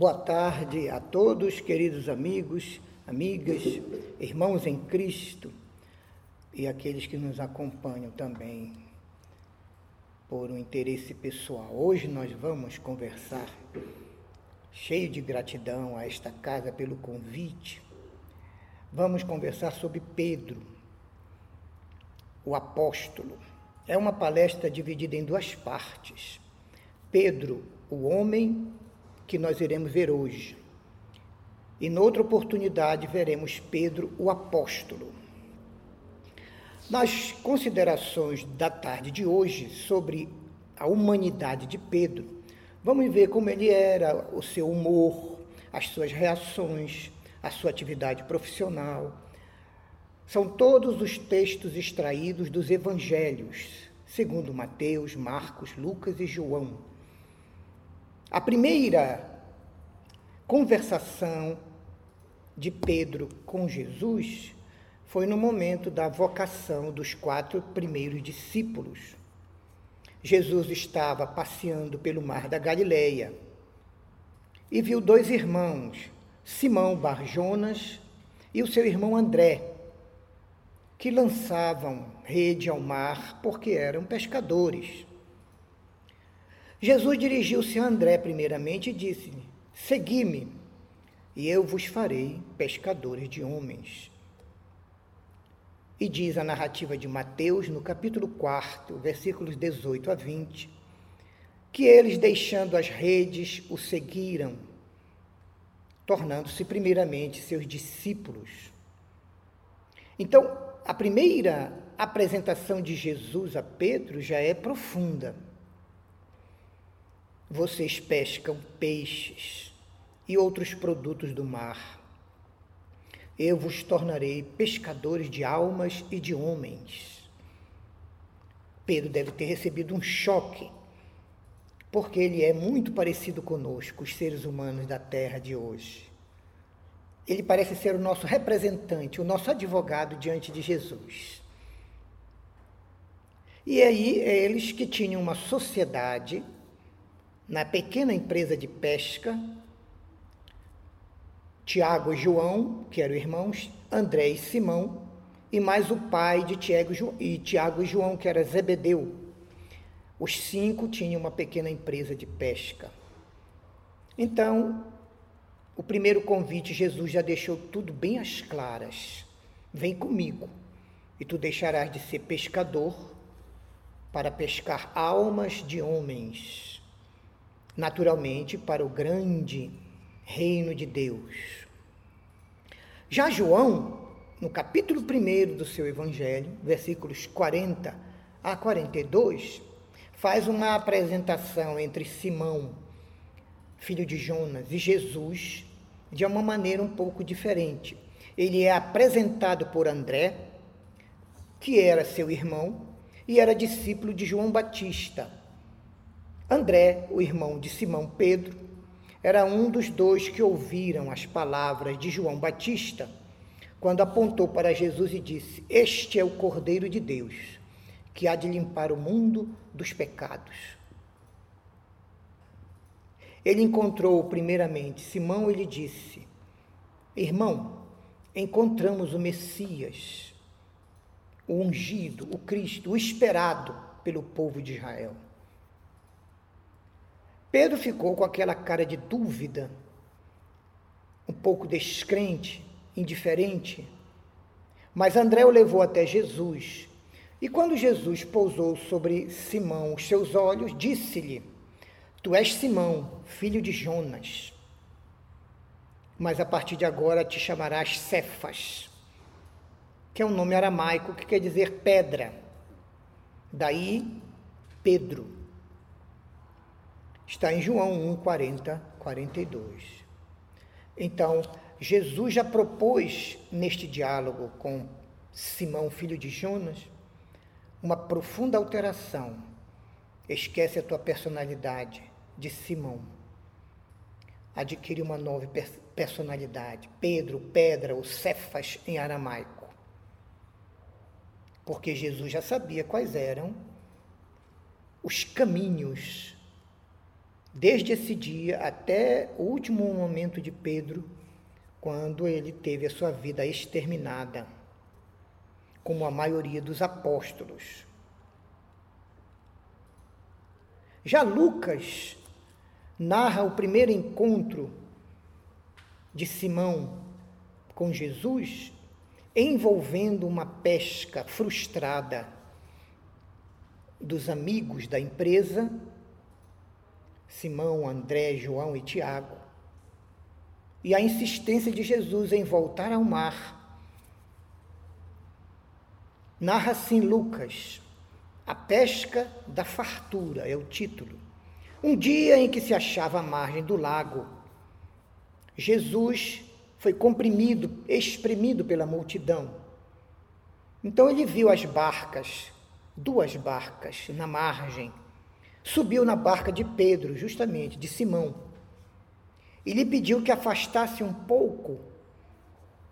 Boa tarde a todos, queridos amigos, amigas, irmãos em Cristo e aqueles que nos acompanham também por um interesse pessoal. Hoje nós vamos conversar, cheio de gratidão a esta casa pelo convite. Vamos conversar sobre Pedro, o apóstolo. É uma palestra dividida em duas partes. Pedro, o homem que nós iremos ver hoje. E noutra oportunidade veremos Pedro, o apóstolo. Nas considerações da tarde de hoje sobre a humanidade de Pedro, vamos ver como ele era, o seu humor, as suas reações, a sua atividade profissional. São todos os textos extraídos dos evangelhos, segundo Mateus, Marcos, Lucas e João. A primeira conversação de Pedro com Jesus foi no momento da vocação dos quatro primeiros discípulos. Jesus estava passeando pelo mar da Galileia e viu dois irmãos, Simão Barjonas e o seu irmão André, que lançavam rede ao mar porque eram pescadores. Jesus dirigiu-se a André primeiramente e disse-lhe: Segui-me, e eu vos farei pescadores de homens. E diz a narrativa de Mateus, no capítulo 4, versículos 18 a 20, que eles, deixando as redes, o seguiram, tornando-se primeiramente seus discípulos. Então, a primeira apresentação de Jesus a Pedro já é profunda. Vocês pescam peixes e outros produtos do mar eu vos tornarei pescadores de almas e de homens. Pedro deve ter recebido um choque, porque ele é muito parecido conosco, os seres humanos da terra de hoje. Ele parece ser o nosso representante, o nosso advogado diante de Jesus. E aí, é eles que tinham uma sociedade na pequena empresa de pesca Tiago e João, que eram irmãos, André e Simão, e mais o pai de Tiago e, Tiago e João, que era Zebedeu. Os cinco tinham uma pequena empresa de pesca. Então, o primeiro convite, Jesus já deixou tudo bem às claras. Vem comigo, e tu deixarás de ser pescador para pescar almas de homens, naturalmente para o grande reino de Deus. Já João, no capítulo 1 do seu evangelho, versículos 40 a 42, faz uma apresentação entre Simão, filho de Jonas, e Jesus de uma maneira um pouco diferente. Ele é apresentado por André, que era seu irmão e era discípulo de João Batista. André, o irmão de Simão Pedro, era um dos dois que ouviram as palavras de João Batista, quando apontou para Jesus e disse: Este é o Cordeiro de Deus, que há de limpar o mundo dos pecados. Ele encontrou primeiramente Simão e lhe disse: Irmão, encontramos o Messias, o ungido, o Cristo, o esperado pelo povo de Israel. Pedro ficou com aquela cara de dúvida, um pouco descrente, indiferente. Mas André o levou até Jesus. E quando Jesus pousou sobre Simão os seus olhos, disse-lhe: Tu és Simão, filho de Jonas. Mas a partir de agora te chamarás Cefas, que é um nome aramaico que quer dizer pedra. Daí, Pedro. Está em João 1, 40, 42. Então, Jesus já propôs neste diálogo com Simão, filho de Jonas, uma profunda alteração. Esquece a tua personalidade de Simão. Adquire uma nova personalidade. Pedro, pedra, ou Cefas em aramaico. Porque Jesus já sabia quais eram os caminhos Desde esse dia até o último momento de Pedro, quando ele teve a sua vida exterminada, como a maioria dos apóstolos. Já Lucas narra o primeiro encontro de Simão com Jesus envolvendo uma pesca frustrada dos amigos da empresa, Simão, André, João e Tiago, e a insistência de Jesus em voltar ao mar. Narra assim Lucas, a pesca da fartura é o título. Um dia em que se achava à margem do lago, Jesus foi comprimido, exprimido pela multidão. Então ele viu as barcas, duas barcas na margem. Subiu na barca de Pedro, justamente, de Simão, e lhe pediu que afastasse um pouco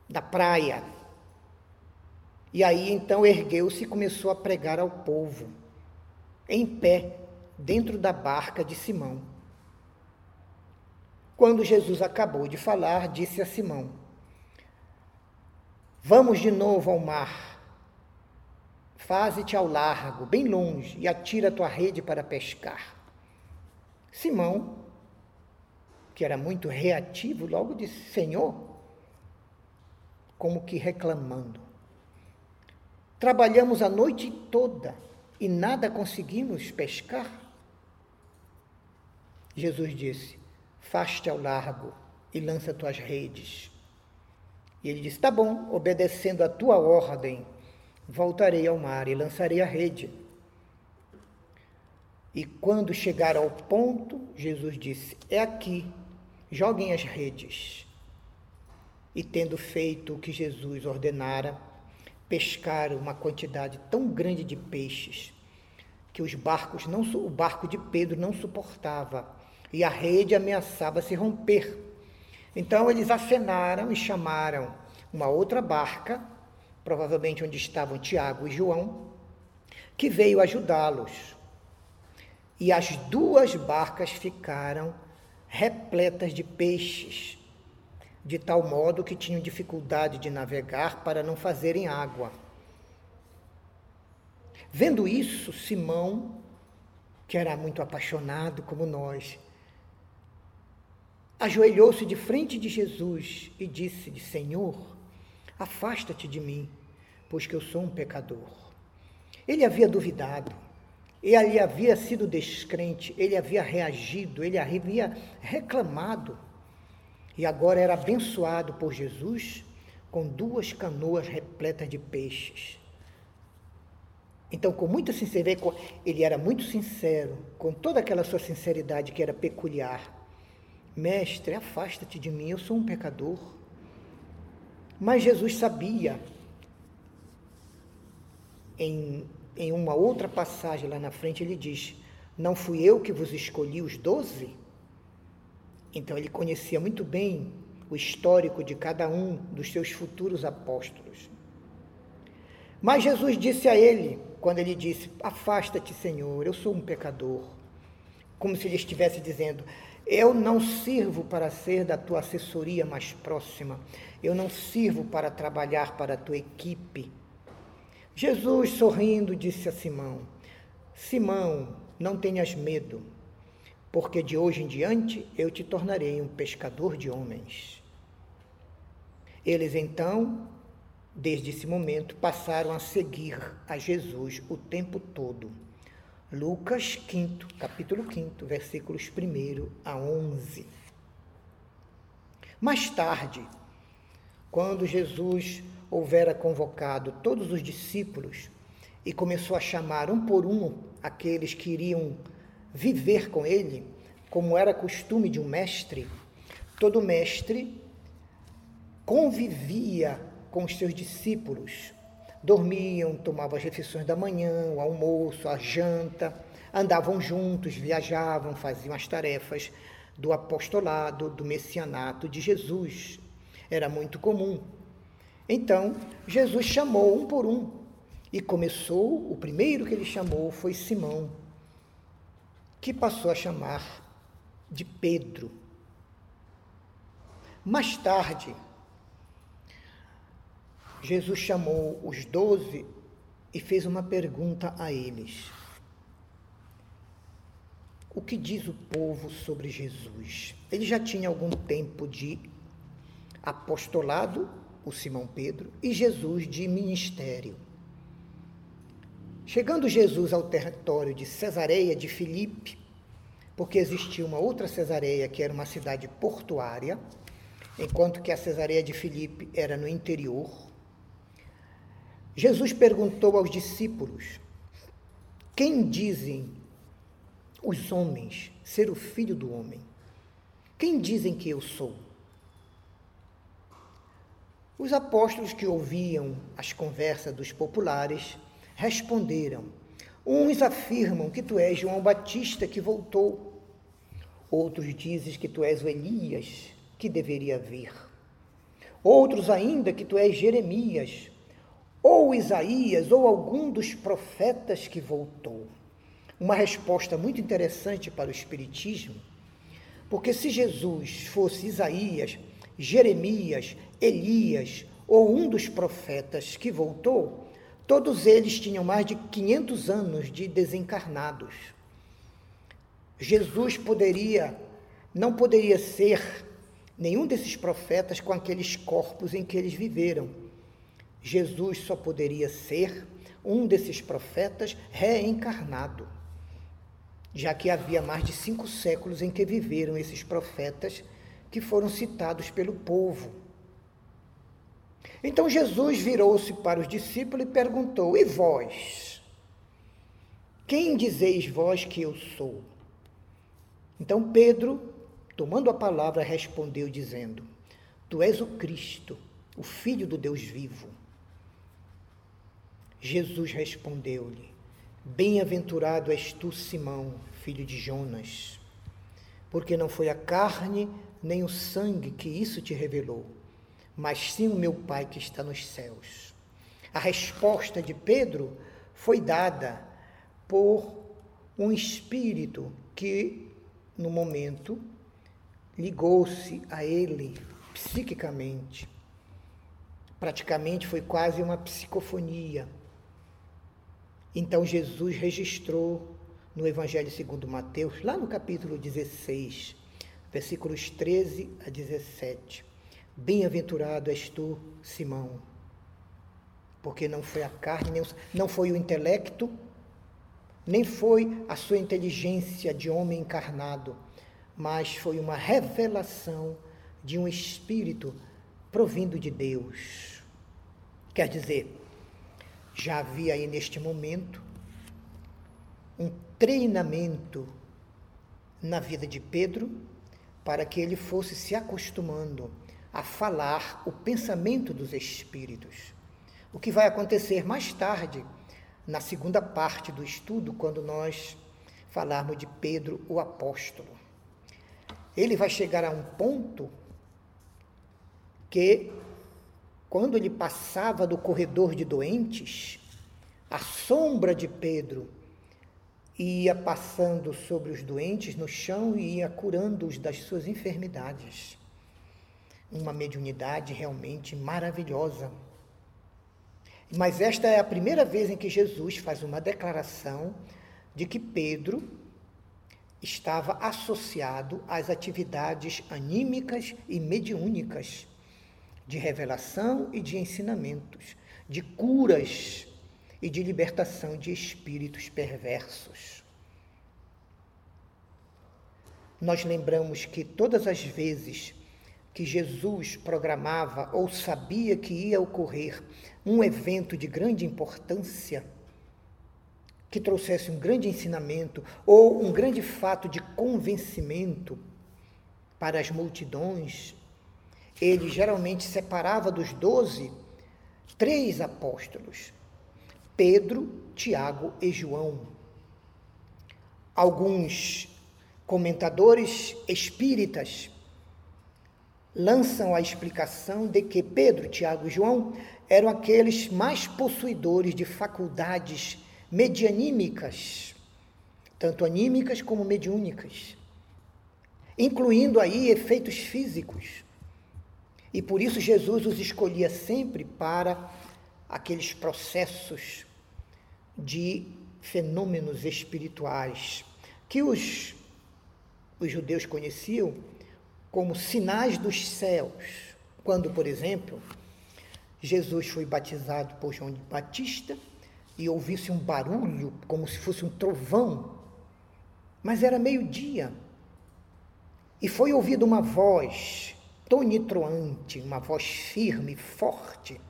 da praia. E aí então ergueu-se e começou a pregar ao povo, em pé, dentro da barca de Simão. Quando Jesus acabou de falar, disse a Simão: Vamos de novo ao mar. Faze-te ao largo, bem longe, e atira tua rede para pescar. Simão, que era muito reativo, logo disse: Senhor, como que reclamando. Trabalhamos a noite toda e nada conseguimos pescar. Jesus disse: faste ao largo e lança tuas redes. E ele disse: Tá bom, obedecendo a tua ordem, voltarei ao mar e lançarei a rede. E quando chegar ao ponto, Jesus disse: É aqui, joguem as redes. E tendo feito o que Jesus ordenara, pescaram uma quantidade tão grande de peixes que os barcos não, o barco de Pedro não suportava e a rede ameaçava se romper. Então eles acenaram e chamaram uma outra barca, provavelmente onde estavam Tiago e João, que veio ajudá-los. E as duas barcas ficaram repletas de peixes, de tal modo que tinham dificuldade de navegar para não fazerem água. Vendo isso, Simão, que era muito apaixonado como nós, ajoelhou-se de frente de Jesus e disse-lhe: Senhor, afasta-te de mim, pois que eu sou um pecador. Ele havia duvidado, ele havia sido descrente, ele havia reagido, ele havia reclamado. E agora era abençoado por Jesus com duas canoas repletas de peixes. Então, com muita sinceridade, ele era muito sincero, com toda aquela sua sinceridade que era peculiar. Mestre, afasta-te de mim, eu sou um pecador. Mas Jesus sabia, em, em uma outra passagem lá na frente, ele diz: Não fui eu que vos escolhi os doze? Então ele conhecia muito bem o histórico de cada um dos seus futuros apóstolos. Mas Jesus disse a ele, quando ele disse: Afasta-te, Senhor, eu sou um pecador. Como se ele estivesse dizendo: eu não sirvo para ser da tua assessoria mais próxima. Eu não sirvo para trabalhar para a tua equipe. Jesus, sorrindo, disse a Simão: Simão, não tenhas medo, porque de hoje em diante eu te tornarei um pescador de homens. Eles então, desde esse momento, passaram a seguir a Jesus o tempo todo. Lucas 5, capítulo 5, versículos 1 a 11. Mais tarde, quando Jesus houvera convocado todos os discípulos e começou a chamar um por um aqueles que iriam viver com ele, como era costume de um mestre, todo mestre convivia com os seus discípulos dormiam, tomavam as refeições da manhã, o almoço, a janta, andavam juntos, viajavam, faziam as tarefas do apostolado, do messianato de Jesus. Era muito comum. Então, Jesus chamou um por um e começou, o primeiro que ele chamou foi Simão, que passou a chamar de Pedro. Mais tarde, Jesus chamou os doze e fez uma pergunta a eles. O que diz o povo sobre Jesus? Ele já tinha algum tempo de apostolado, o Simão Pedro, e Jesus de ministério. Chegando Jesus ao território de Cesareia de Filipe, porque existia uma outra Cesareia que era uma cidade portuária, enquanto que a Cesareia de Filipe era no interior, Jesus perguntou aos discípulos: Quem dizem os homens ser o filho do homem? Quem dizem que eu sou? Os apóstolos que ouviam as conversas dos populares responderam: Uns afirmam que tu és João Batista que voltou, outros dizem que tu és o Elias que deveria vir, outros ainda que tu és Jeremias, ou Isaías, ou algum dos profetas que voltou. Uma resposta muito interessante para o Espiritismo, porque se Jesus fosse Isaías, Jeremias, Elias ou um dos profetas que voltou, todos eles tinham mais de 500 anos de desencarnados. Jesus poderia, não poderia ser nenhum desses profetas com aqueles corpos em que eles viveram. Jesus só poderia ser um desses profetas reencarnado, já que havia mais de cinco séculos em que viveram esses profetas que foram citados pelo povo. Então Jesus virou-se para os discípulos e perguntou: E vós? Quem dizeis vós que eu sou? Então Pedro, tomando a palavra, respondeu, dizendo: Tu és o Cristo, o Filho do Deus vivo. Jesus respondeu-lhe: Bem-aventurado és tu, Simão, filho de Jonas, porque não foi a carne nem o sangue que isso te revelou, mas sim o meu Pai que está nos céus. A resposta de Pedro foi dada por um espírito que, no momento, ligou-se a ele psiquicamente. Praticamente foi quase uma psicofonia. Então Jesus registrou no Evangelho segundo Mateus, lá no capítulo 16, versículos 13 a 17. Bem-aventurado és tu, Simão, porque não foi a carne, não foi o intelecto, nem foi a sua inteligência de homem encarnado, mas foi uma revelação de um espírito provindo de Deus. Quer dizer, já havia aí neste momento um treinamento na vida de Pedro para que ele fosse se acostumando a falar o pensamento dos espíritos. O que vai acontecer mais tarde, na segunda parte do estudo, quando nós falarmos de Pedro, o apóstolo. Ele vai chegar a um ponto que, quando ele passava do corredor de doentes, a sombra de Pedro ia passando sobre os doentes no chão e ia curando-os das suas enfermidades. Uma mediunidade realmente maravilhosa. Mas esta é a primeira vez em que Jesus faz uma declaração de que Pedro estava associado às atividades anímicas e mediúnicas, de revelação e de ensinamentos, de curas e de libertação de espíritos perversos. Nós lembramos que todas as vezes que Jesus programava ou sabia que ia ocorrer um evento de grande importância, que trouxesse um grande ensinamento ou um grande fato de convencimento para as multidões, ele geralmente separava dos doze três apóstolos Pedro, Tiago e João. Alguns comentadores espíritas lançam a explicação de que Pedro, Tiago e João eram aqueles mais possuidores de faculdades medianímicas, tanto anímicas como mediúnicas. incluindo aí efeitos físicos. E por isso Jesus os escolhia sempre para aqueles processos de fenômenos espirituais que os, os judeus conheciam como sinais dos céus. Quando, por exemplo, Jesus foi batizado por João Batista e ouvisse um barulho como se fosse um trovão, mas era meio-dia. E foi ouvida uma voz tonitroante, uma voz firme, forte,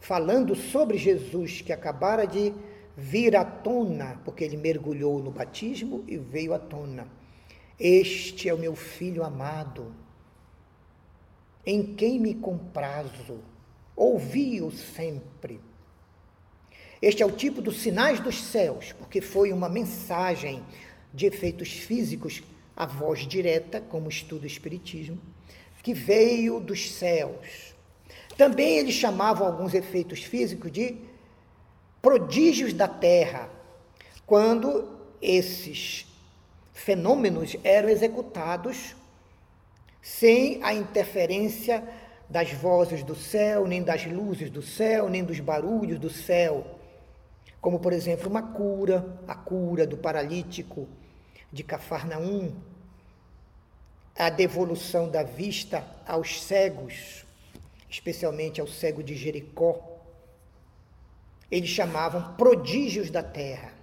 falando sobre Jesus que acabara de vir à tona, porque ele mergulhou no batismo e veio à tona. Este é o meu filho amado, em quem me comprazo, ouvi-o sempre. Este é o tipo dos sinais dos céus, porque foi uma mensagem de efeitos físicos, a voz direta, como estudo espiritismo, que veio dos céus. Também eles chamavam alguns efeitos físicos de prodígios da terra, quando esses fenômenos eram executados sem a interferência das vozes do céu, nem das luzes do céu, nem dos barulhos do céu. Como, por exemplo, uma cura, a cura do paralítico de Cafarnaum, a devolução da vista aos cegos, especialmente ao cego de Jericó. Eles chamavam prodígios da terra.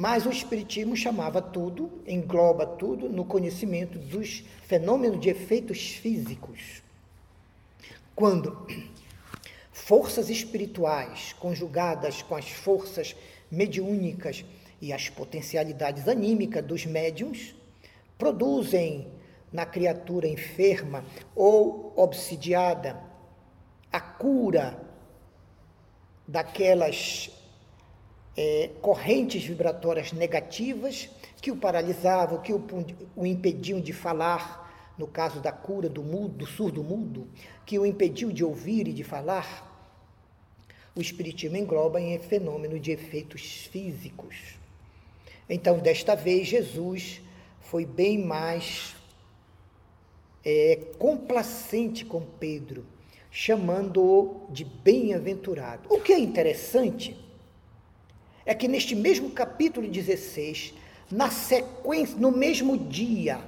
Mas o Espiritismo chamava tudo, engloba tudo, no conhecimento dos fenômenos de efeitos físicos. Quando forças espirituais conjugadas com as forças mediúnicas e as potencialidades anímicas dos médiums produzem na criatura enferma ou obsidiada a cura daquelas é, correntes vibratórias negativas que o paralisavam, que o, o impediam de falar, no caso da cura do mudo, do surdo mudo, que o impediu de ouvir e de falar, o espiritismo engloba em fenômeno de efeitos físicos. Então, desta vez, Jesus foi bem mais é, complacente com Pedro, chamando-o de bem-aventurado. O que é interessante é que neste mesmo capítulo 16, na sequência, no mesmo dia,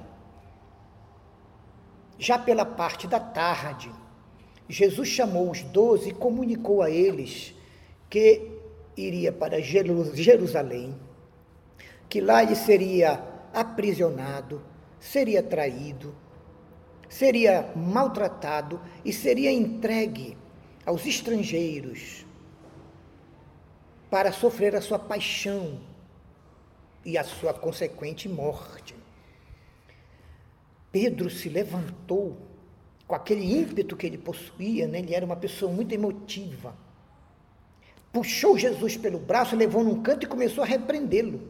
já pela parte da tarde, Jesus chamou os doze e comunicou a eles que iria para Jerusalém, que lá ele seria aprisionado, seria traído, seria maltratado e seria entregue aos estrangeiros para sofrer a sua paixão e a sua consequente morte. Pedro se levantou com aquele ímpeto que ele possuía, né? ele era uma pessoa muito emotiva. Puxou Jesus pelo braço, levou num canto e começou a repreendê-lo.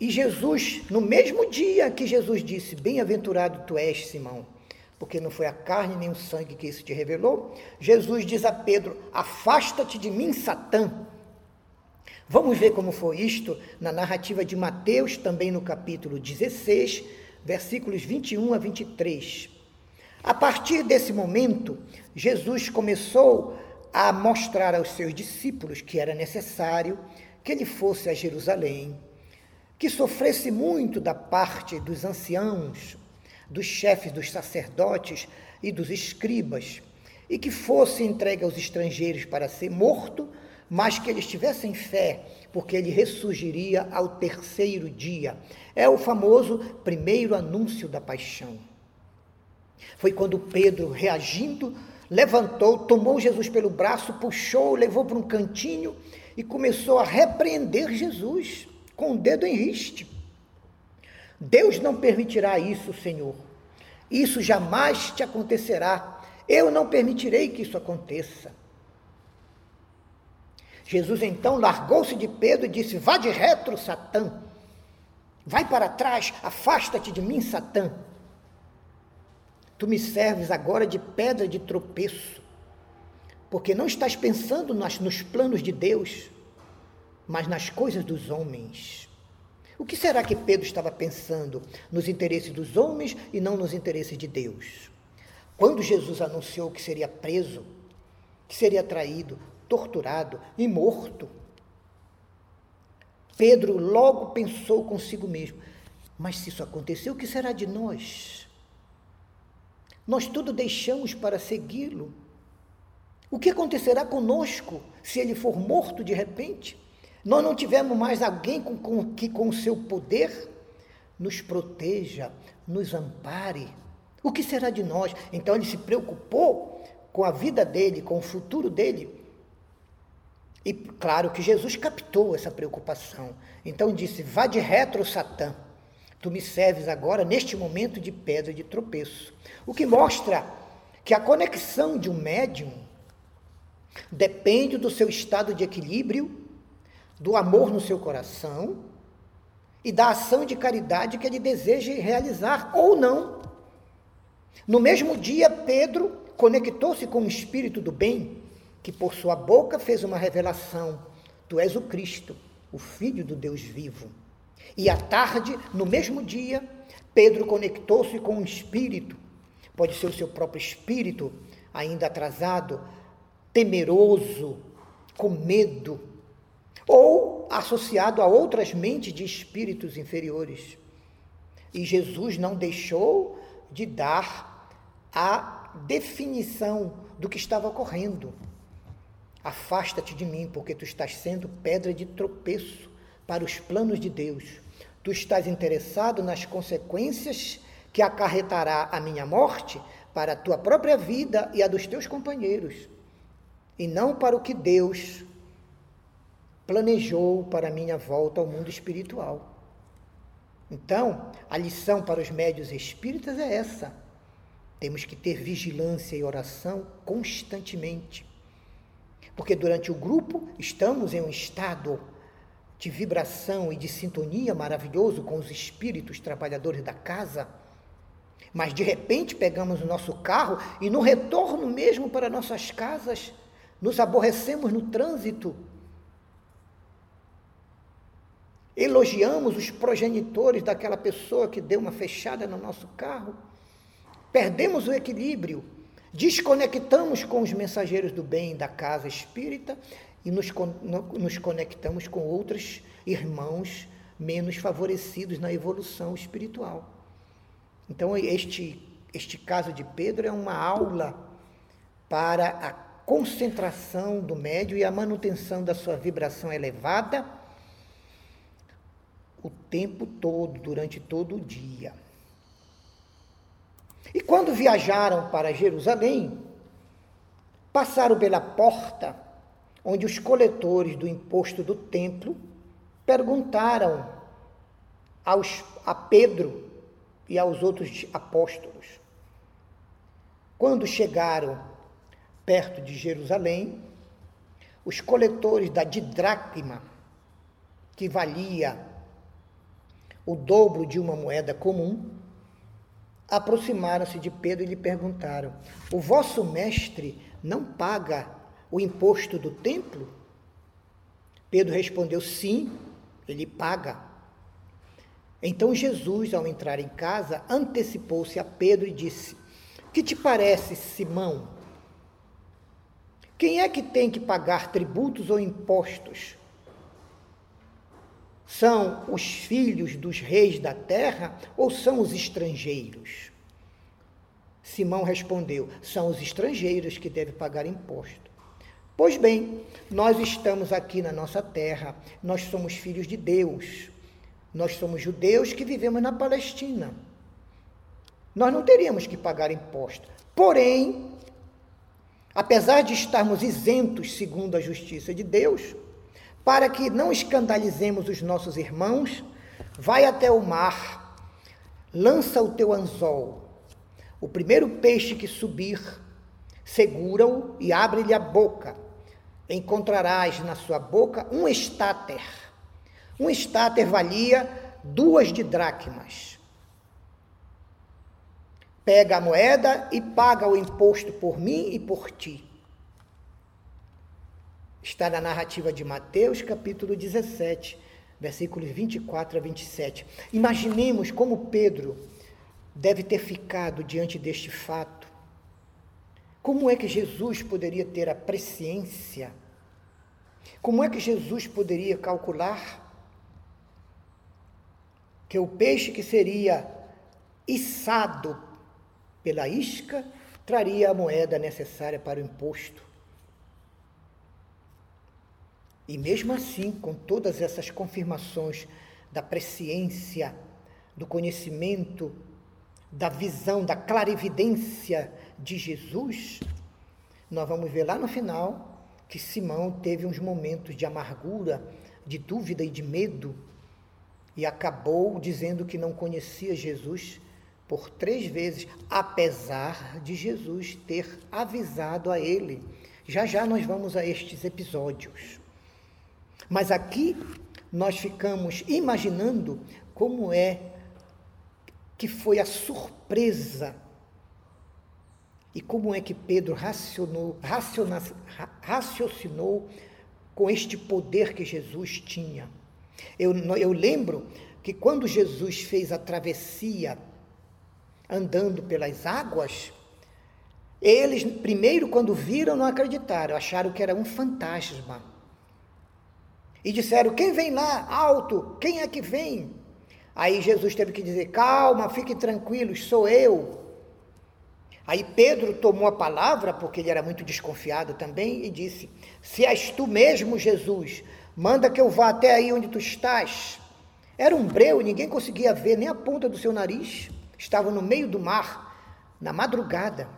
E Jesus, no mesmo dia que Jesus disse: Bem-aventurado tu és, Simão, porque não foi a carne nem o sangue que isso te revelou, Jesus diz a Pedro: Afasta-te de mim, Satã. Vamos ver como foi isto na narrativa de Mateus, também no capítulo 16, versículos 21 a 23. A partir desse momento, Jesus começou a mostrar aos seus discípulos que era necessário que ele fosse a Jerusalém, que sofresse muito da parte dos anciãos, dos chefes dos sacerdotes e dos escribas, e que fosse entregue aos estrangeiros para ser morto, mas que eles tivessem fé, porque ele ressurgiria ao terceiro dia. É o famoso primeiro anúncio da paixão. Foi quando Pedro, reagindo, levantou, tomou Jesus pelo braço, puxou, levou para um cantinho e começou a repreender Jesus com o dedo em riste. Deus não permitirá isso, Senhor. Isso jamais te acontecerá. Eu não permitirei que isso aconteça. Jesus então largou-se de Pedro e disse: Vá de retro, Satã. Vai para trás, afasta-te de mim, Satã. Tu me serves agora de pedra de tropeço, porque não estás pensando nas, nos planos de Deus, mas nas coisas dos homens. O que será que Pedro estava pensando? Nos interesses dos homens e não nos interesses de Deus. Quando Jesus anunciou que seria preso, que seria traído, torturado e morto, Pedro logo pensou consigo mesmo: mas se isso aconteceu, o que será de nós? Nós tudo deixamos para segui-lo. O que acontecerá conosco se ele for morto de repente? Nós não tivemos mais alguém com, com, que, com seu poder, nos proteja, nos ampare. O que será de nós? Então ele se preocupou com a vida dele, com o futuro dele. E claro que Jesus captou essa preocupação. Então disse: Vá de retro, Satã. Tu me serves agora neste momento de pedra de tropeço. O que mostra que a conexão de um médium depende do seu estado de equilíbrio, do amor no seu coração e da ação de caridade que ele deseja realizar ou não. No mesmo dia, Pedro conectou-se com o espírito do bem, que por sua boca fez uma revelação: Tu és o Cristo, o Filho do Deus vivo. E à tarde, no mesmo dia, Pedro conectou-se com um espírito, pode ser o seu próprio espírito, ainda atrasado, temeroso, com medo, ou associado a outras mentes de espíritos inferiores. E Jesus não deixou de dar a definição do que estava ocorrendo. Afasta-te de mim, porque tu estás sendo pedra de tropeço para os planos de Deus. Tu estás interessado nas consequências que acarretará a minha morte para a tua própria vida e a dos teus companheiros, e não para o que Deus planejou para minha volta ao mundo espiritual. Então, a lição para os médios espíritas é essa. Temos que ter vigilância e oração constantemente. Porque durante o grupo estamos em um estado de vibração e de sintonia maravilhoso com os espíritos trabalhadores da casa. Mas de repente pegamos o nosso carro e no retorno mesmo para nossas casas, nos aborrecemos no trânsito. Elogiamos os progenitores daquela pessoa que deu uma fechada no nosso carro. Perdemos o equilíbrio, desconectamos com os mensageiros do bem da casa espírita e nos, nos conectamos com outros irmãos menos favorecidos na evolução espiritual. Então, este, este caso de Pedro é uma aula para a concentração do médio e a manutenção da sua vibração elevada o tempo todo, durante todo o dia. E quando viajaram para Jerusalém, passaram pela porta onde os coletores do imposto do templo perguntaram aos, a Pedro e aos outros apóstolos. Quando chegaram perto de Jerusalém, os coletores da didracma, que valia o dobro de uma moeda comum, aproximaram-se de Pedro e lhe perguntaram: O vosso mestre não paga o imposto do templo? Pedro respondeu: sim, ele paga. Então Jesus, ao entrar em casa, antecipou-se a Pedro e disse: Que te parece, Simão? Quem é que tem que pagar tributos ou impostos? São os filhos dos reis da terra ou são os estrangeiros? Simão respondeu: São os estrangeiros que devem pagar imposto. Pois bem, nós estamos aqui na nossa terra, nós somos filhos de Deus, nós somos judeus que vivemos na Palestina. Nós não teríamos que pagar imposto. Porém, apesar de estarmos isentos segundo a justiça de Deus, para que não escandalizemos os nossos irmãos, vai até o mar, lança o teu anzol. O primeiro peixe que subir, segura-o e abre-lhe a boca encontrarás na sua boca um estáter. Um estáter valia duas de dracmas. Pega a moeda e paga o imposto por mim e por ti. Está na narrativa de Mateus, capítulo 17, versículos 24 a 27. Imaginemos como Pedro deve ter ficado diante deste fato. Como é que Jesus poderia ter a presciência? Como é que Jesus poderia calcular que o peixe que seria içado pela isca traria a moeda necessária para o imposto? E mesmo assim, com todas essas confirmações da presciência, do conhecimento, da visão, da clarividência de Jesus, nós vamos ver lá no final que Simão teve uns momentos de amargura, de dúvida e de medo, e acabou dizendo que não conhecia Jesus por três vezes, apesar de Jesus ter avisado a ele. Já já nós vamos a estes episódios. Mas aqui nós ficamos imaginando como é que foi a surpresa e como é que Pedro racionou, raciona, raciocinou com este poder que Jesus tinha. Eu, eu lembro que quando Jesus fez a travessia andando pelas águas, eles, primeiro, quando viram, não acreditaram, acharam que era um fantasma. E disseram: Quem vem lá? Alto, quem é que vem? Aí Jesus teve que dizer: Calma, fiquem tranquilos, sou eu. Aí Pedro tomou a palavra, porque ele era muito desconfiado também, e disse: Se és tu mesmo, Jesus, manda que eu vá até aí onde tu estás. Era um breu, ninguém conseguia ver nem a ponta do seu nariz. Estava no meio do mar, na madrugada.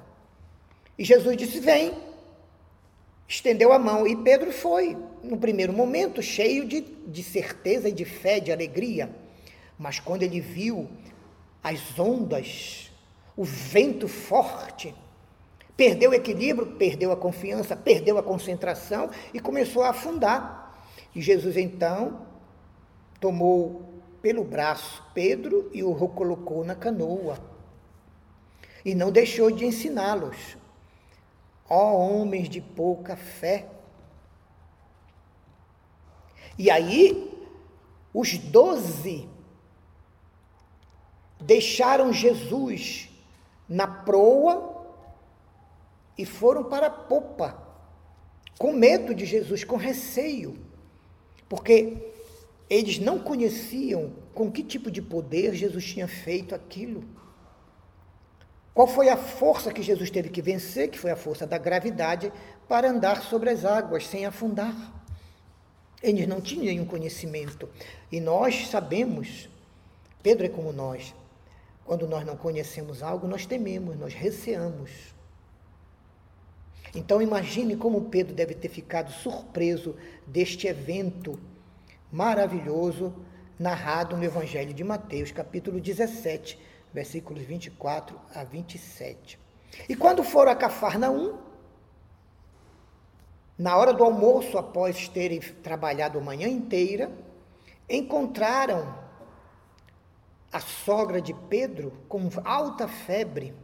E Jesus disse: Vem estendeu a mão e Pedro foi, no primeiro momento, cheio de, de certeza e de fé, de alegria. Mas quando ele viu as ondas, o vento forte, perdeu o equilíbrio, perdeu a confiança, perdeu a concentração e começou a afundar. E Jesus então tomou pelo braço Pedro e o colocou na canoa. E não deixou de ensiná-los Ó homens de pouca fé. E aí, os doze deixaram Jesus na proa e foram para a popa, com medo de Jesus, com receio, porque eles não conheciam com que tipo de poder Jesus tinha feito aquilo. Qual foi a força que Jesus teve que vencer, que foi a força da gravidade, para andar sobre as águas sem afundar? Eles não tinham nenhum conhecimento. E nós sabemos, Pedro é como nós, quando nós não conhecemos algo, nós tememos, nós receamos. Então imagine como Pedro deve ter ficado surpreso deste evento maravilhoso narrado no Evangelho de Mateus, capítulo 17, versículos 24 a 27. E quando foram a Cafarnaum, na hora do almoço, após terem trabalhado a manhã inteira, encontraram a sogra de Pedro com alta febre.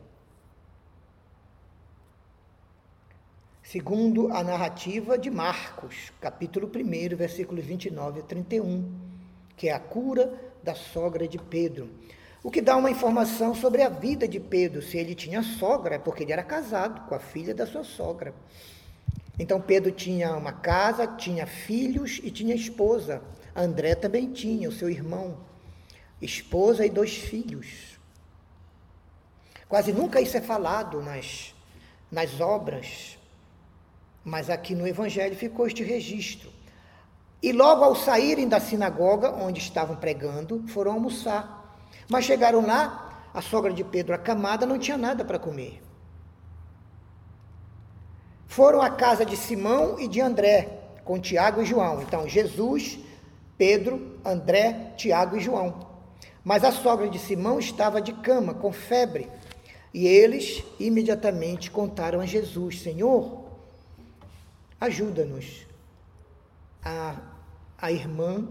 Segundo a narrativa de Marcos, capítulo 1, versículos 29 a 31, que é a cura da sogra de Pedro. O que dá uma informação sobre a vida de Pedro. Se ele tinha sogra, é porque ele era casado com a filha da sua sogra. Então Pedro tinha uma casa, tinha filhos e tinha esposa. André também tinha, o seu irmão, esposa e dois filhos. Quase nunca isso é falado nas, nas obras, mas aqui no Evangelho ficou este registro. E logo ao saírem da sinagoga, onde estavam pregando, foram almoçar. Mas chegaram lá, a sogra de Pedro acamada não tinha nada para comer. Foram à casa de Simão e de André, com Tiago e João. Então, Jesus, Pedro, André, Tiago e João. Mas a sogra de Simão estava de cama, com febre. E eles imediatamente contaram a Jesus: Senhor, ajuda-nos. A, a irmã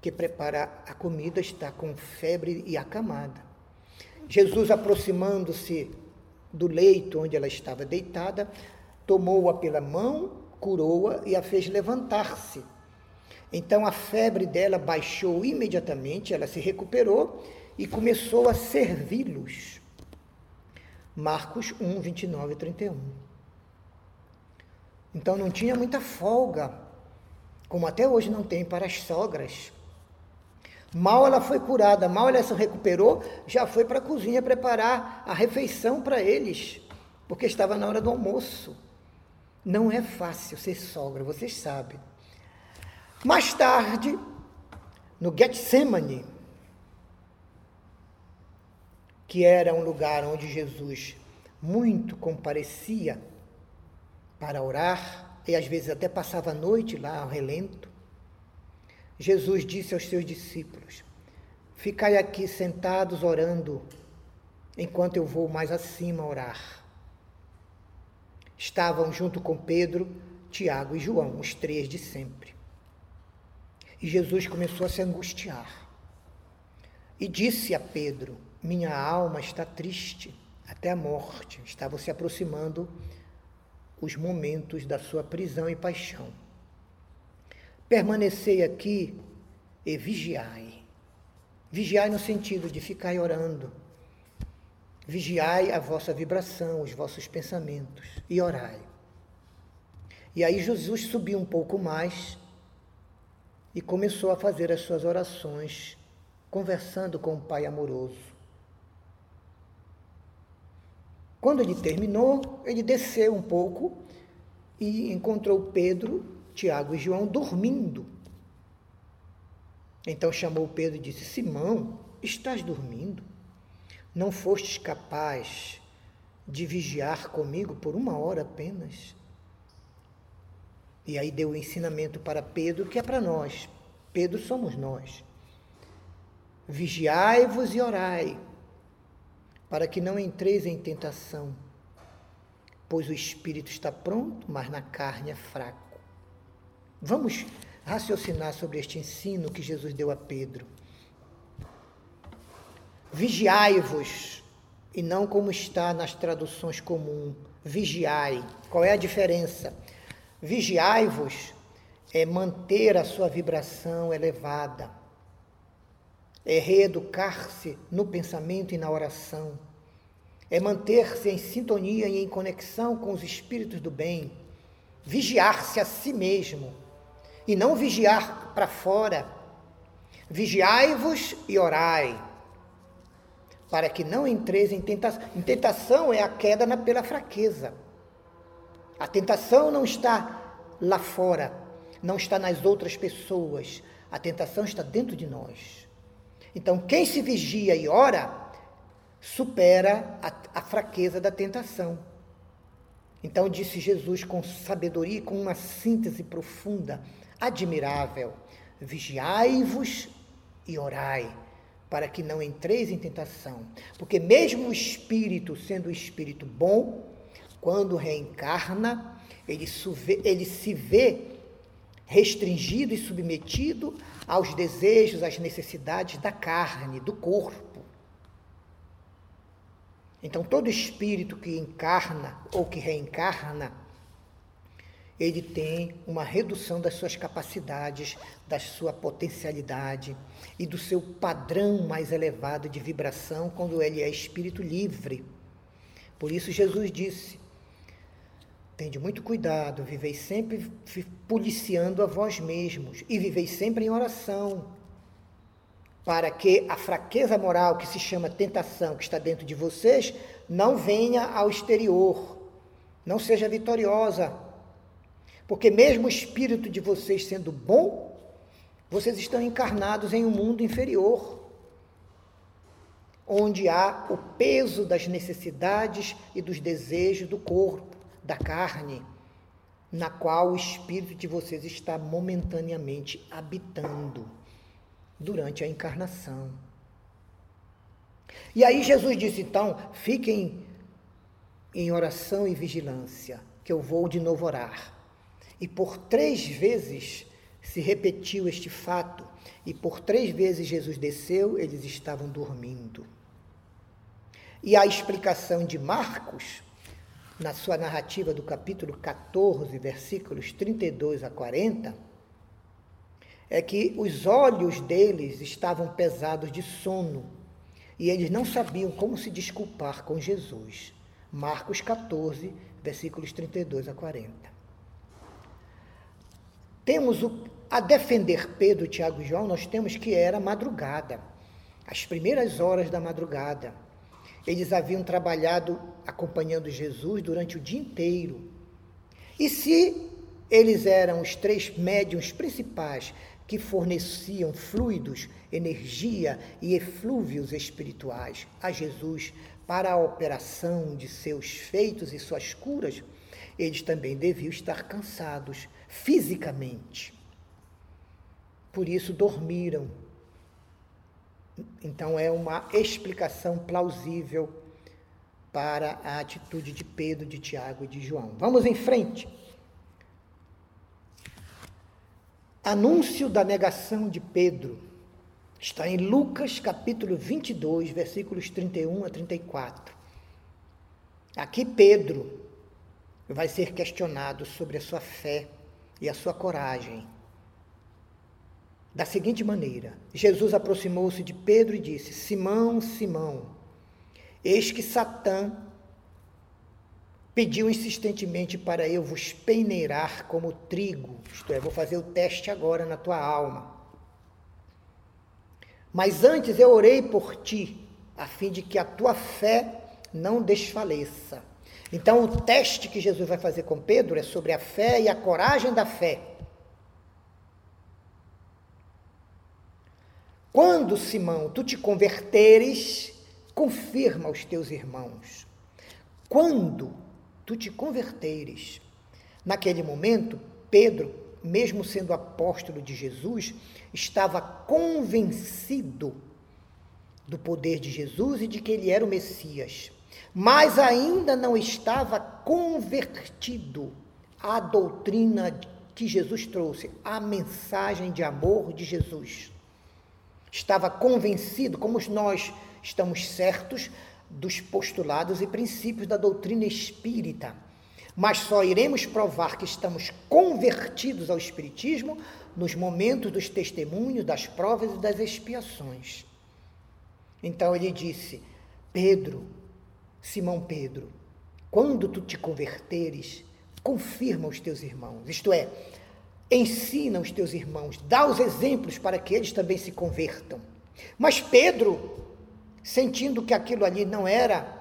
que prepara a comida está com febre e acamada. Jesus, aproximando-se do leito onde ela estava deitada, tomou-a pela mão, curou-a e a fez levantar-se. Então a febre dela baixou imediatamente, ela se recuperou e começou a servi-los. Marcos 1, 29 e 31. Então não tinha muita folga, como até hoje não tem para as sogras. Mal ela foi curada, mal ela se recuperou, já foi para a cozinha preparar a refeição para eles, porque estava na hora do almoço. Não é fácil ser sogra, vocês sabem. Mais tarde, no Getsemane, que era um lugar onde Jesus muito comparecia para orar, e às vezes até passava a noite lá ao relento, Jesus disse aos seus discípulos: Ficai aqui sentados orando, enquanto eu vou mais acima orar. Estavam junto com Pedro, Tiago e João, os três de sempre. E Jesus começou a se angustiar. E disse a Pedro: Minha alma está triste até a morte. Estavam se aproximando os momentos da sua prisão e paixão. Permanecei aqui e vigiai. Vigiai no sentido de ficar orando. Vigiai a vossa vibração, os vossos pensamentos e orai. E aí Jesus subiu um pouco mais e começou a fazer as suas orações, conversando com o Pai amoroso. Quando ele terminou, ele desceu um pouco e encontrou Pedro, Tiago e João dormindo. Então chamou Pedro e disse: Simão, estás dormindo? Não fostes capaz de vigiar comigo por uma hora apenas? E aí deu o ensinamento para Pedro, que é para nós. Pedro somos nós. Vigiai-vos e orai, para que não entreis em tentação, pois o espírito está pronto, mas na carne é fraco. Vamos raciocinar sobre este ensino que Jesus deu a Pedro. Vigiai-vos, e não como está nas traduções comuns, vigiai. Qual é a diferença? Vigiai-vos é manter a sua vibração elevada, é reeducar-se no pensamento e na oração, é manter-se em sintonia e em conexão com os espíritos do bem, vigiar-se a si mesmo e não vigiar para fora. Vigiai-vos e orai, para que não entreis em tentação. Em tentação é a queda na, pela fraqueza. A tentação não está lá fora, não está nas outras pessoas. A tentação está dentro de nós. Então, quem se vigia e ora, supera a, a fraqueza da tentação. Então, disse Jesus com sabedoria, com uma síntese profunda, admirável: Vigiai-vos e orai, para que não entreis em tentação. Porque, mesmo o espírito, sendo um espírito bom, quando reencarna, ele, ele se vê restringido e submetido aos desejos, às necessidades da carne, do corpo. Então, todo espírito que encarna ou que reencarna, ele tem uma redução das suas capacidades, da sua potencialidade e do seu padrão mais elevado de vibração quando ele é espírito livre. Por isso, Jesus disse: Tende muito cuidado, viveis sempre policiando a vós mesmos e viveis sempre em oração, para que a fraqueza moral que se chama tentação, que está dentro de vocês, não venha ao exterior, não seja vitoriosa. Porque mesmo o espírito de vocês sendo bom, vocês estão encarnados em um mundo inferior, onde há o peso das necessidades e dos desejos do corpo da carne, na qual o espírito de vocês está momentaneamente habitando durante a encarnação. E aí Jesus disse: então, fiquem em oração e vigilância, que eu vou de novo orar. E por três vezes se repetiu este fato, e por três vezes Jesus desceu, eles estavam dormindo. E a explicação de Marcos na sua narrativa do capítulo 14, versículos 32 a 40, é que os olhos deles estavam pesados de sono e eles não sabiam como se desculpar com Jesus. Marcos 14, versículos 32 a 40. Temos o, a defender Pedro, Tiago e João, nós temos que era madrugada, as primeiras horas da madrugada. Eles haviam trabalhado acompanhando Jesus durante o dia inteiro. E se eles eram os três médiums principais que forneciam fluidos, energia e eflúvios espirituais a Jesus para a operação de seus feitos e suas curas, eles também deviam estar cansados fisicamente. Por isso dormiram. Então é uma explicação plausível para a atitude de Pedro, de Tiago e de João. Vamos em frente. Anúncio da negação de Pedro está em Lucas capítulo 22, versículos 31 a 34. Aqui Pedro vai ser questionado sobre a sua fé e a sua coragem. Da seguinte maneira: Jesus aproximou-se de Pedro e disse: Simão, Simão, eis que Satã pediu insistentemente para eu vos peneirar como trigo, isto é, vou fazer o teste agora na tua alma. Mas antes eu orei por ti, a fim de que a tua fé não desfaleça. Então, o teste que Jesus vai fazer com Pedro é sobre a fé e a coragem da fé. Quando, Simão, tu te converteres, confirma aos teus irmãos. Quando tu te converteres. Naquele momento, Pedro, mesmo sendo apóstolo de Jesus, estava convencido do poder de Jesus e de que ele era o Messias, mas ainda não estava convertido à doutrina que Jesus trouxe, à mensagem de amor de Jesus. Estava convencido, como nós estamos certos dos postulados e princípios da doutrina espírita. Mas só iremos provar que estamos convertidos ao Espiritismo nos momentos dos testemunhos, das provas e das expiações. Então ele disse: Pedro, Simão Pedro, quando tu te converteres, confirma os teus irmãos, isto é, ensina os teus irmãos, dá os exemplos para que eles também se convertam. Mas Pedro sentindo que aquilo ali não era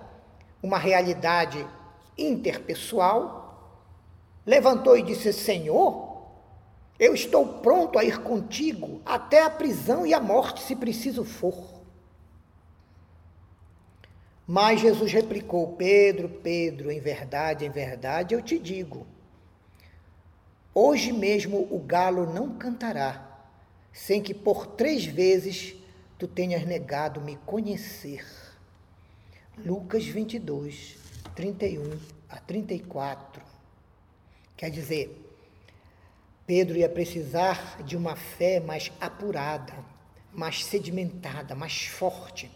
uma realidade interpessoal, levantou e disse: Senhor, eu estou pronto a ir contigo até a prisão e a morte, se preciso for. Mas Jesus replicou: Pedro, Pedro, em verdade, em verdade, eu te digo, hoje mesmo o galo não cantará, sem que por três vezes tu tenhas negado me conhecer. Lucas 22, 31 a 34. Quer dizer, Pedro ia precisar de uma fé mais apurada, mais sedimentada, mais forte,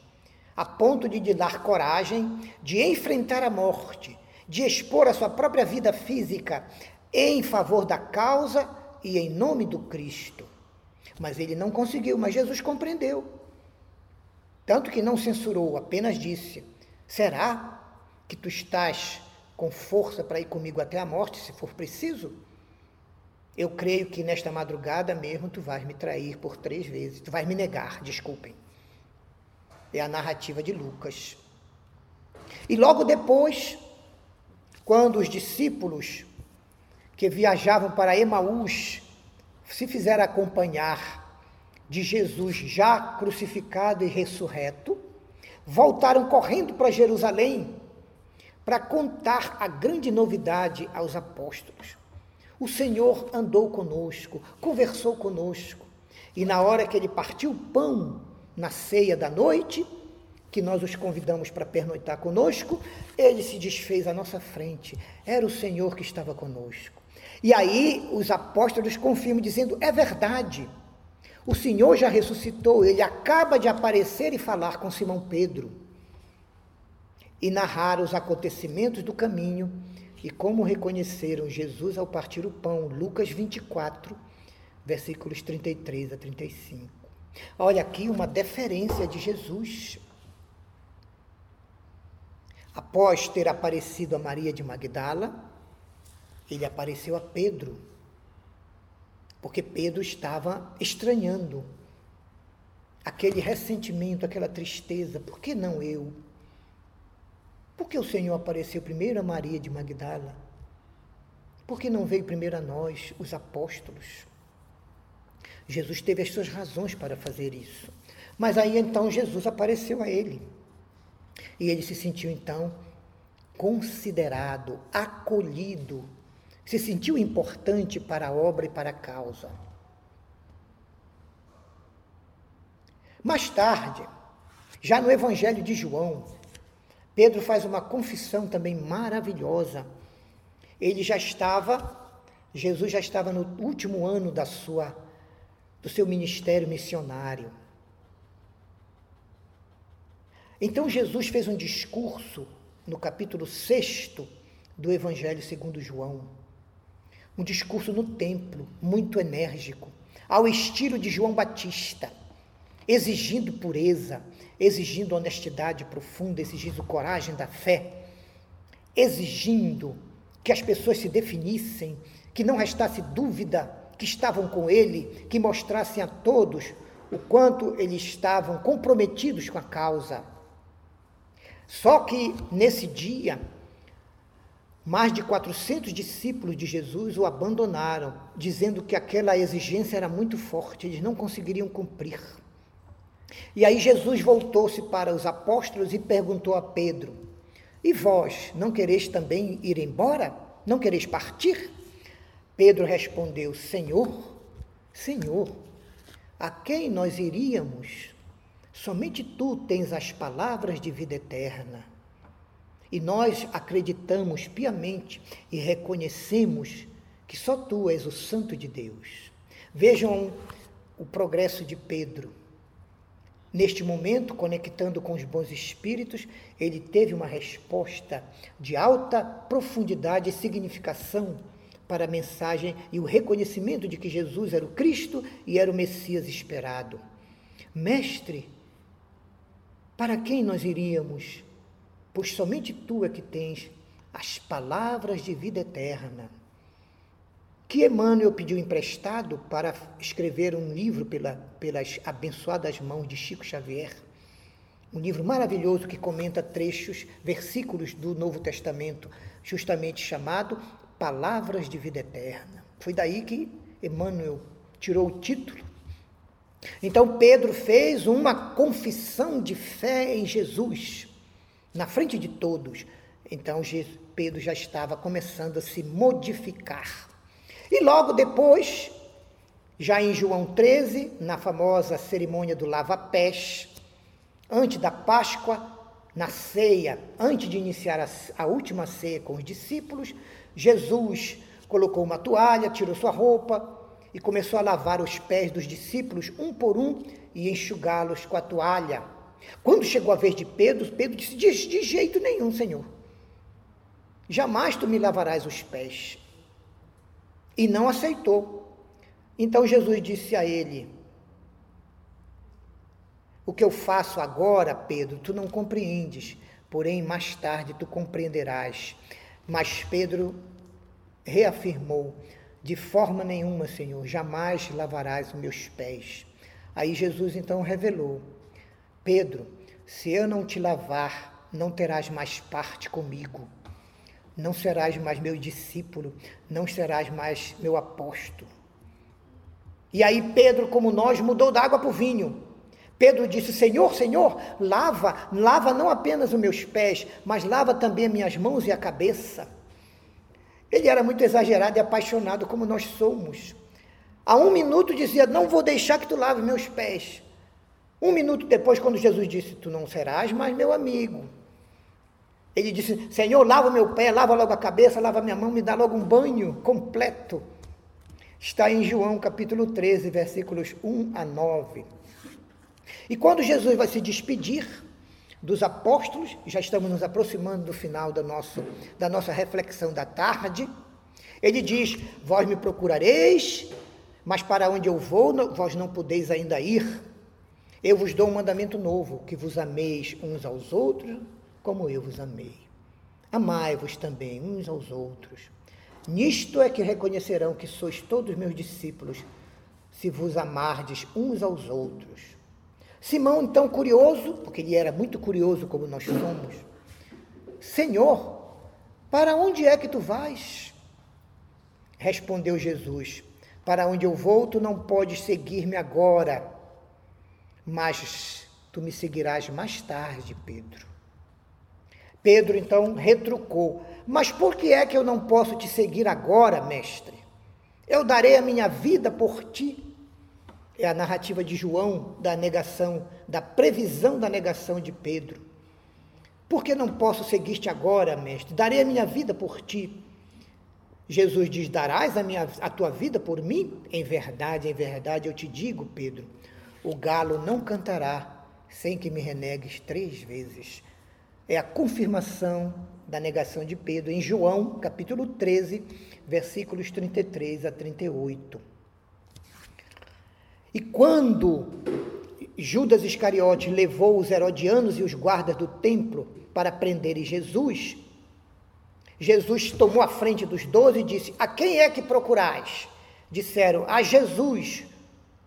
a ponto de lhe dar coragem de enfrentar a morte, de expor a sua própria vida física em favor da causa e em nome do Cristo. Mas ele não conseguiu, mas Jesus compreendeu. Tanto que não censurou, apenas disse: Será que tu estás com força para ir comigo até a morte, se for preciso? Eu creio que nesta madrugada mesmo tu vais me trair por três vezes. Tu vais me negar, desculpem. É a narrativa de Lucas. E logo depois, quando os discípulos que viajavam para Emaús se fizeram acompanhar de Jesus já crucificado e ressurreto, voltaram correndo para Jerusalém para contar a grande novidade aos apóstolos. O Senhor andou conosco, conversou conosco, e na hora que ele partiu o pão na ceia da noite, que nós os convidamos para pernoitar conosco, ele se desfez à nossa frente. Era o Senhor que estava conosco. E aí os apóstolos confirmam, dizendo: é verdade. O Senhor já ressuscitou, ele acaba de aparecer e falar com Simão Pedro e narrar os acontecimentos do caminho e como reconheceram Jesus ao partir o pão. Lucas 24, versículos 33 a 35. Olha aqui uma deferência de Jesus. Após ter aparecido a Maria de Magdala, ele apareceu a Pedro, porque Pedro estava estranhando aquele ressentimento, aquela tristeza. Por que não eu? Por que o Senhor apareceu primeiro a Maria de Magdala? Por que não veio primeiro a nós, os apóstolos? Jesus teve as suas razões para fazer isso. Mas aí então Jesus apareceu a ele. E ele se sentiu então considerado, acolhido, se sentiu importante para a obra e para a causa. Mais tarde, já no Evangelho de João, Pedro faz uma confissão também maravilhosa. Ele já estava, Jesus já estava no último ano da sua do seu ministério missionário. Então Jesus fez um discurso no capítulo 6 do Evangelho segundo João. Um discurso no templo, muito enérgico, ao estilo de João Batista, exigindo pureza, exigindo honestidade profunda, exigindo coragem da fé, exigindo que as pessoas se definissem, que não restasse dúvida que estavam com ele, que mostrassem a todos o quanto eles estavam comprometidos com a causa. Só que nesse dia, mais de 400 discípulos de Jesus o abandonaram, dizendo que aquela exigência era muito forte, eles não conseguiriam cumprir. E aí Jesus voltou-se para os apóstolos e perguntou a Pedro: E vós, não quereis também ir embora? Não quereis partir? Pedro respondeu: Senhor, Senhor, a quem nós iríamos? Somente tu tens as palavras de vida eterna. E nós acreditamos piamente e reconhecemos que só tu és o Santo de Deus. Vejam o progresso de Pedro. Neste momento, conectando com os bons espíritos, ele teve uma resposta de alta profundidade e significação para a mensagem e o reconhecimento de que Jesus era o Cristo e era o Messias esperado. Mestre, para quem nós iríamos? Pois somente tu é que tens as palavras de vida eterna. Que Emmanuel pediu emprestado para escrever um livro pela, pelas abençoadas mãos de Chico Xavier. Um livro maravilhoso que comenta trechos, versículos do Novo Testamento, justamente chamado Palavras de Vida Eterna. Foi daí que Emmanuel tirou o título então Pedro fez uma confissão de fé em Jesus, na frente de todos. Então Pedro já estava começando a se modificar. E logo depois, já em João 13, na famosa cerimônia do lava-pés, antes da Páscoa, na ceia, antes de iniciar a, última ceia com os discípulos, Jesus colocou uma toalha, tirou sua roupa, e começou a lavar os pés dos discípulos um por um e enxugá-los com a toalha. Quando chegou a vez de Pedro, Pedro disse: de, de jeito nenhum, Senhor. Jamais tu me lavarás os pés. E não aceitou. Então Jesus disse a ele: O que eu faço agora, Pedro, tu não compreendes, porém mais tarde tu compreenderás. Mas Pedro reafirmou: de forma nenhuma, Senhor, jamais lavarás os meus pés. Aí Jesus então revelou: Pedro, se eu não te lavar, não terás mais parte comigo. Não serás mais meu discípulo, não serás mais meu apóstolo. E aí Pedro, como nós, mudou da água para o vinho. Pedro disse: Senhor, Senhor, lava, lava não apenas os meus pés, mas lava também as minhas mãos e a cabeça. Ele era muito exagerado e apaixonado, como nós somos. Há um minuto dizia: Não vou deixar que tu lave meus pés. Um minuto depois, quando Jesus disse: Tu não serás mais meu amigo. Ele disse: Senhor, lava meu pé, lava logo a cabeça, lava minha mão, me dá logo um banho completo. Está em João capítulo 13, versículos 1 a 9. E quando Jesus vai se despedir, dos apóstolos, já estamos nos aproximando do final da, nosso, da nossa reflexão da tarde. Ele diz: Vós me procurareis Mas para onde eu vou, vós não podeis ainda ir. Eu vos dou um mandamento novo, que vos ameis uns aos outros, como eu vos amei. Amai-vos também uns aos outros. Nisto é que reconhecerão que sois todos meus discípulos, se vos amardes uns aos outros. Simão, então, curioso, porque ele era muito curioso como nós somos, Senhor, para onde é que tu vais? Respondeu Jesus: Para onde eu vou, tu não podes seguir-me agora, mas tu me seguirás mais tarde, Pedro. Pedro então retrucou: Mas por que é que eu não posso te seguir agora, mestre? Eu darei a minha vida por ti. É a narrativa de João da negação, da previsão da negação de Pedro. Por que não posso seguir-te agora, mestre? Darei a minha vida por ti. Jesus diz: Darás a, minha, a tua vida por mim? Em verdade, em verdade, eu te digo, Pedro, o galo não cantará sem que me renegues três vezes. É a confirmação da negação de Pedro em João, capítulo 13, versículos 33 a 38. E quando Judas Iscariote levou os herodianos e os guardas do templo para prenderem Jesus, Jesus tomou a frente dos doze e disse: A quem é que procurais? Disseram: A Jesus,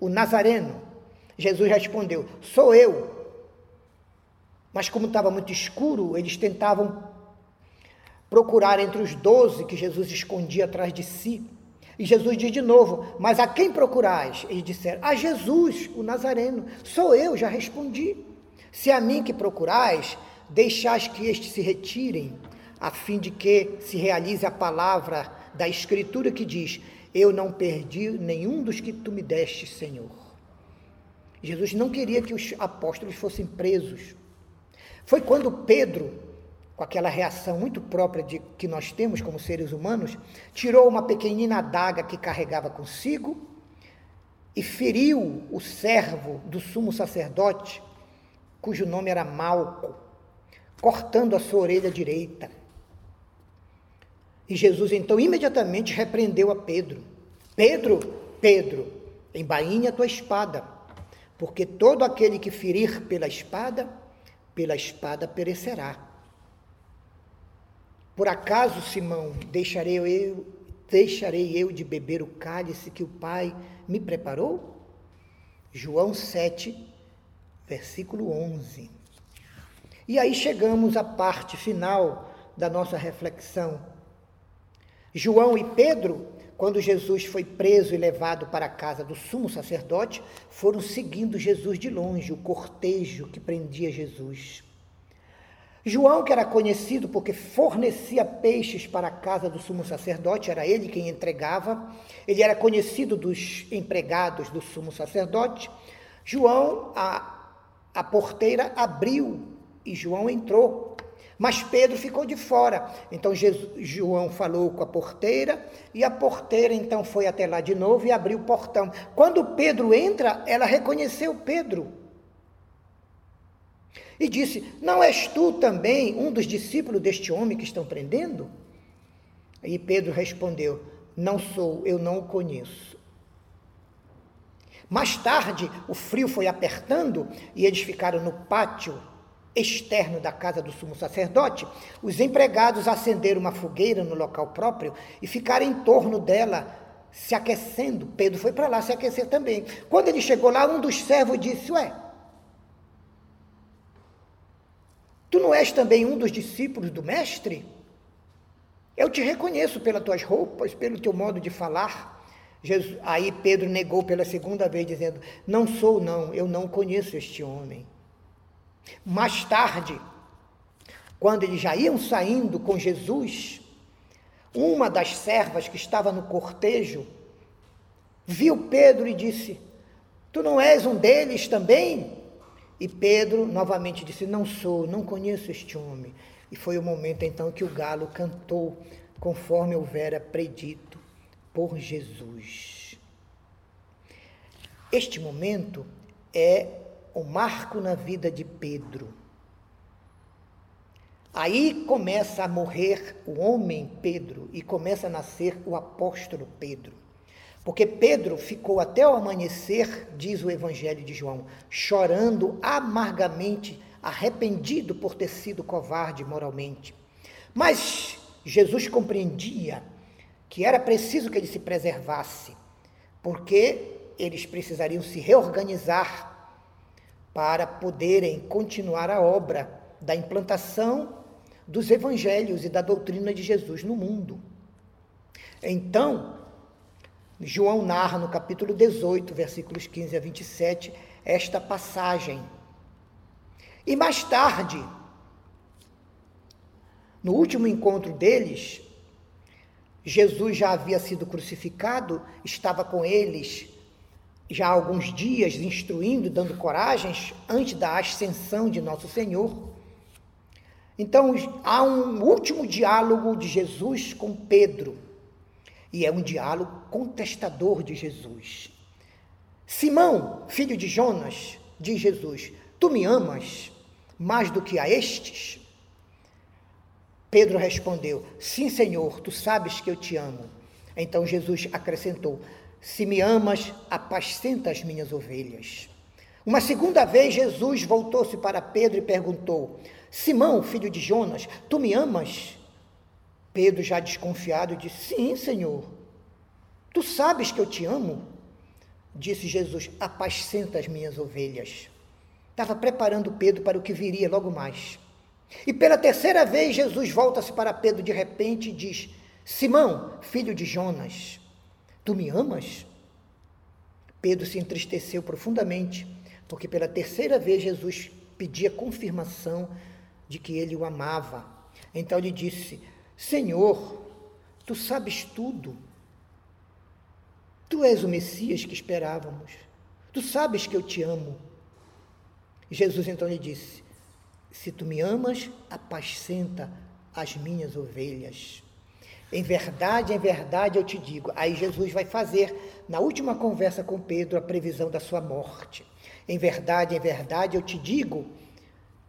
o Nazareno. Jesus respondeu: Sou eu. Mas, como estava muito escuro, eles tentavam procurar entre os doze que Jesus escondia atrás de si. E Jesus diz de novo: Mas a quem procurais? Eles disseram: A Jesus, o Nazareno. Sou eu, já respondi. Se a mim que procurais, deixais que estes se retirem a fim de que se realize a palavra da Escritura que diz: Eu não perdi nenhum dos que tu me deste, Senhor. Jesus não queria que os apóstolos fossem presos. Foi quando Pedro, com aquela reação muito própria de que nós temos como seres humanos, tirou uma pequenina adaga que carregava consigo e feriu o servo do sumo sacerdote, cujo nome era Malco, cortando a sua orelha direita. E Jesus então imediatamente repreendeu a Pedro: Pedro, Pedro, embainha a tua espada, porque todo aquele que ferir pela espada, pela espada perecerá. Por acaso, Simão, deixarei eu, deixarei eu de beber o cálice que o Pai me preparou? João 7, versículo 11. E aí chegamos à parte final da nossa reflexão João e Pedro, quando Jesus foi preso e levado para a casa do sumo sacerdote, foram seguindo Jesus de longe, o cortejo que prendia Jesus. João, que era conhecido porque fornecia peixes para a casa do sumo sacerdote, era ele quem entregava, ele era conhecido dos empregados do sumo sacerdote. João, a, a porteira abriu e João entrou. Mas Pedro ficou de fora. Então Jesus, João falou com a porteira e a porteira então foi até lá de novo e abriu o portão. Quando Pedro entra, ela reconheceu Pedro. E disse: Não és tu também um dos discípulos deste homem que estão prendendo? E Pedro respondeu: Não sou, eu não o conheço. Mais tarde, o frio foi apertando e eles ficaram no pátio externo da casa do sumo sacerdote, os empregados acenderam uma fogueira no local próprio e ficaram em torno dela, se aquecendo. Pedro foi para lá se aquecer também. Quando ele chegou lá, um dos servos disse: Ué, tu não és também um dos discípulos do Mestre? Eu te reconheço pelas tuas roupas, pelo teu modo de falar. Jesus, aí Pedro negou pela segunda vez, dizendo: Não sou, não, eu não conheço este homem. Mais tarde, quando eles já iam saindo com Jesus, uma das servas que estava no cortejo viu Pedro e disse: Tu não és um deles também? E Pedro novamente disse: Não sou, não conheço este homem. E foi o momento então que o galo cantou, conforme houvera predito por Jesus. Este momento é o marco na vida de Pedro. Aí começa a morrer o homem Pedro e começa a nascer o apóstolo Pedro. Porque Pedro ficou até o amanhecer, diz o Evangelho de João, chorando amargamente, arrependido por ter sido covarde moralmente. Mas Jesus compreendia que era preciso que ele se preservasse, porque eles precisariam se reorganizar para poderem continuar a obra da implantação dos evangelhos e da doutrina de Jesus no mundo. Então, João narra no capítulo 18, versículos 15 a 27, esta passagem. E mais tarde, no último encontro deles, Jesus já havia sido crucificado, estava com eles já há alguns dias, instruindo, dando coragens, antes da ascensão de nosso Senhor. Então, há um último diálogo de Jesus com Pedro. E é um diálogo contestador de Jesus. Simão, filho de Jonas, diz Jesus: Tu me amas mais do que a estes? Pedro respondeu: Sim, Senhor, tu sabes que eu te amo. Então Jesus acrescentou: Se me amas, apascenta as minhas ovelhas. Uma segunda vez, Jesus voltou-se para Pedro e perguntou: Simão, filho de Jonas, tu me amas? Pedro, já desconfiado, disse: Sim, Senhor. Tu sabes que eu te amo? Disse Jesus: Apascenta as minhas ovelhas. Estava preparando Pedro para o que viria logo mais. E pela terceira vez, Jesus volta-se para Pedro de repente e diz: Simão, filho de Jonas, tu me amas? Pedro se entristeceu profundamente, porque pela terceira vez Jesus pedia confirmação de que ele o amava. Então ele disse: Senhor, tu sabes tudo. Tu és o Messias que esperávamos. Tu sabes que eu te amo. Jesus então lhe disse: Se tu me amas, apascenta as minhas ovelhas. Em verdade, em verdade eu te digo. Aí Jesus vai fazer, na última conversa com Pedro, a previsão da sua morte. Em verdade, em verdade eu te digo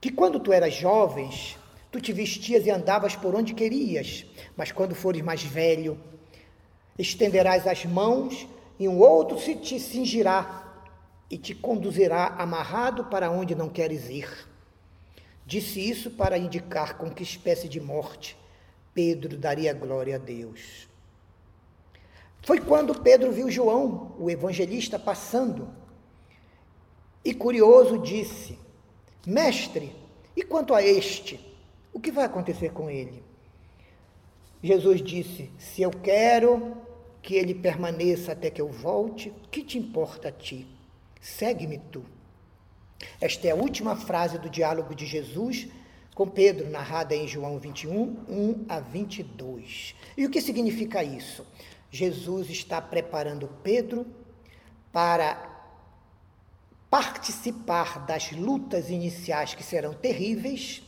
que quando tu eras jovens, Tu te vestias e andavas por onde querias, mas quando fores mais velho, estenderás as mãos e um outro se te cingirá e te conduzirá amarrado para onde não queres ir. Disse isso para indicar com que espécie de morte Pedro daria glória a Deus. Foi quando Pedro viu João, o evangelista, passando. E curioso disse: Mestre, e quanto a este? O que vai acontecer com ele? Jesus disse: Se eu quero que ele permaneça até que eu volte, que te importa a ti? Segue-me tu. Esta é a última frase do diálogo de Jesus com Pedro, narrada em João 21, 1 a 22. E o que significa isso? Jesus está preparando Pedro para participar das lutas iniciais que serão terríveis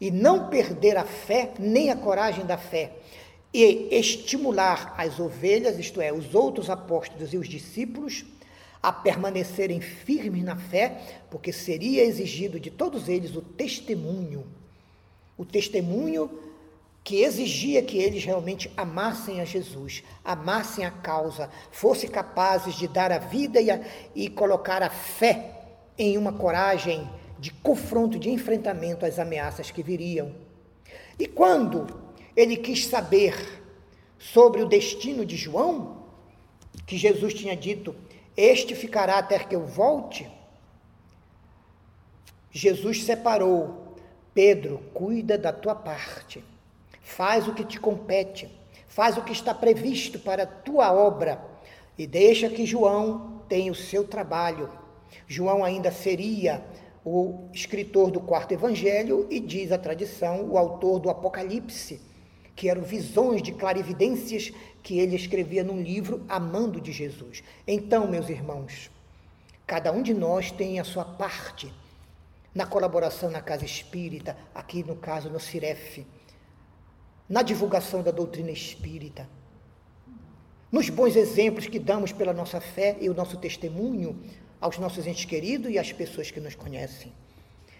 e não perder a fé nem a coragem da fé, e estimular as ovelhas, isto é, os outros apóstolos e os discípulos, a permanecerem firmes na fé, porque seria exigido de todos eles o testemunho. O testemunho que exigia que eles realmente amassem a Jesus, amassem a causa, fossem capazes de dar a vida e, a, e colocar a fé em uma coragem de confronto, de enfrentamento às ameaças que viriam. E quando ele quis saber sobre o destino de João, que Jesus tinha dito: Este ficará até que eu volte. Jesus separou: Pedro, cuida da tua parte, faz o que te compete, faz o que está previsto para a tua obra e deixa que João tenha o seu trabalho. João ainda seria o escritor do quarto evangelho e diz a tradição, o autor do Apocalipse, que eram visões de clarividências que ele escrevia num livro amando de Jesus. Então, meus irmãos, cada um de nós tem a sua parte na colaboração na casa espírita, aqui no caso no Ciref, na divulgação da doutrina espírita, nos bons exemplos que damos pela nossa fé e o nosso testemunho aos nossos entes queridos e às pessoas que nos conhecem.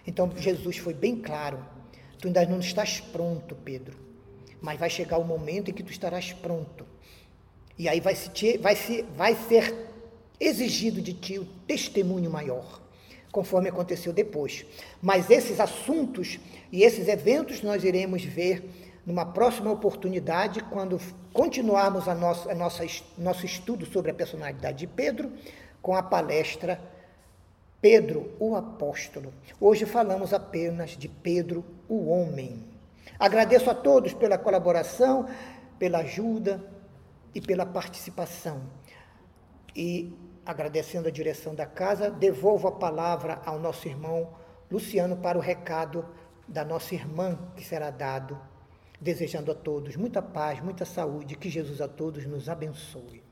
Então Jesus foi bem claro: tu ainda não estás pronto, Pedro, mas vai chegar o momento em que tu estarás pronto. E aí vai, se, vai, se, vai ser exigido de ti o testemunho maior, conforme aconteceu depois. Mas esses assuntos e esses eventos nós iremos ver numa próxima oportunidade, quando continuarmos a nossa, a nossa, nosso estudo sobre a personalidade de Pedro, com a palestra Pedro, o apóstolo. Hoje falamos apenas de Pedro, o homem. Agradeço a todos pela colaboração, pela ajuda e pela participação. E agradecendo a direção da casa, devolvo a palavra ao nosso irmão Luciano para o recado da nossa irmã que será dado, desejando a todos muita paz, muita saúde, que Jesus a todos nos abençoe.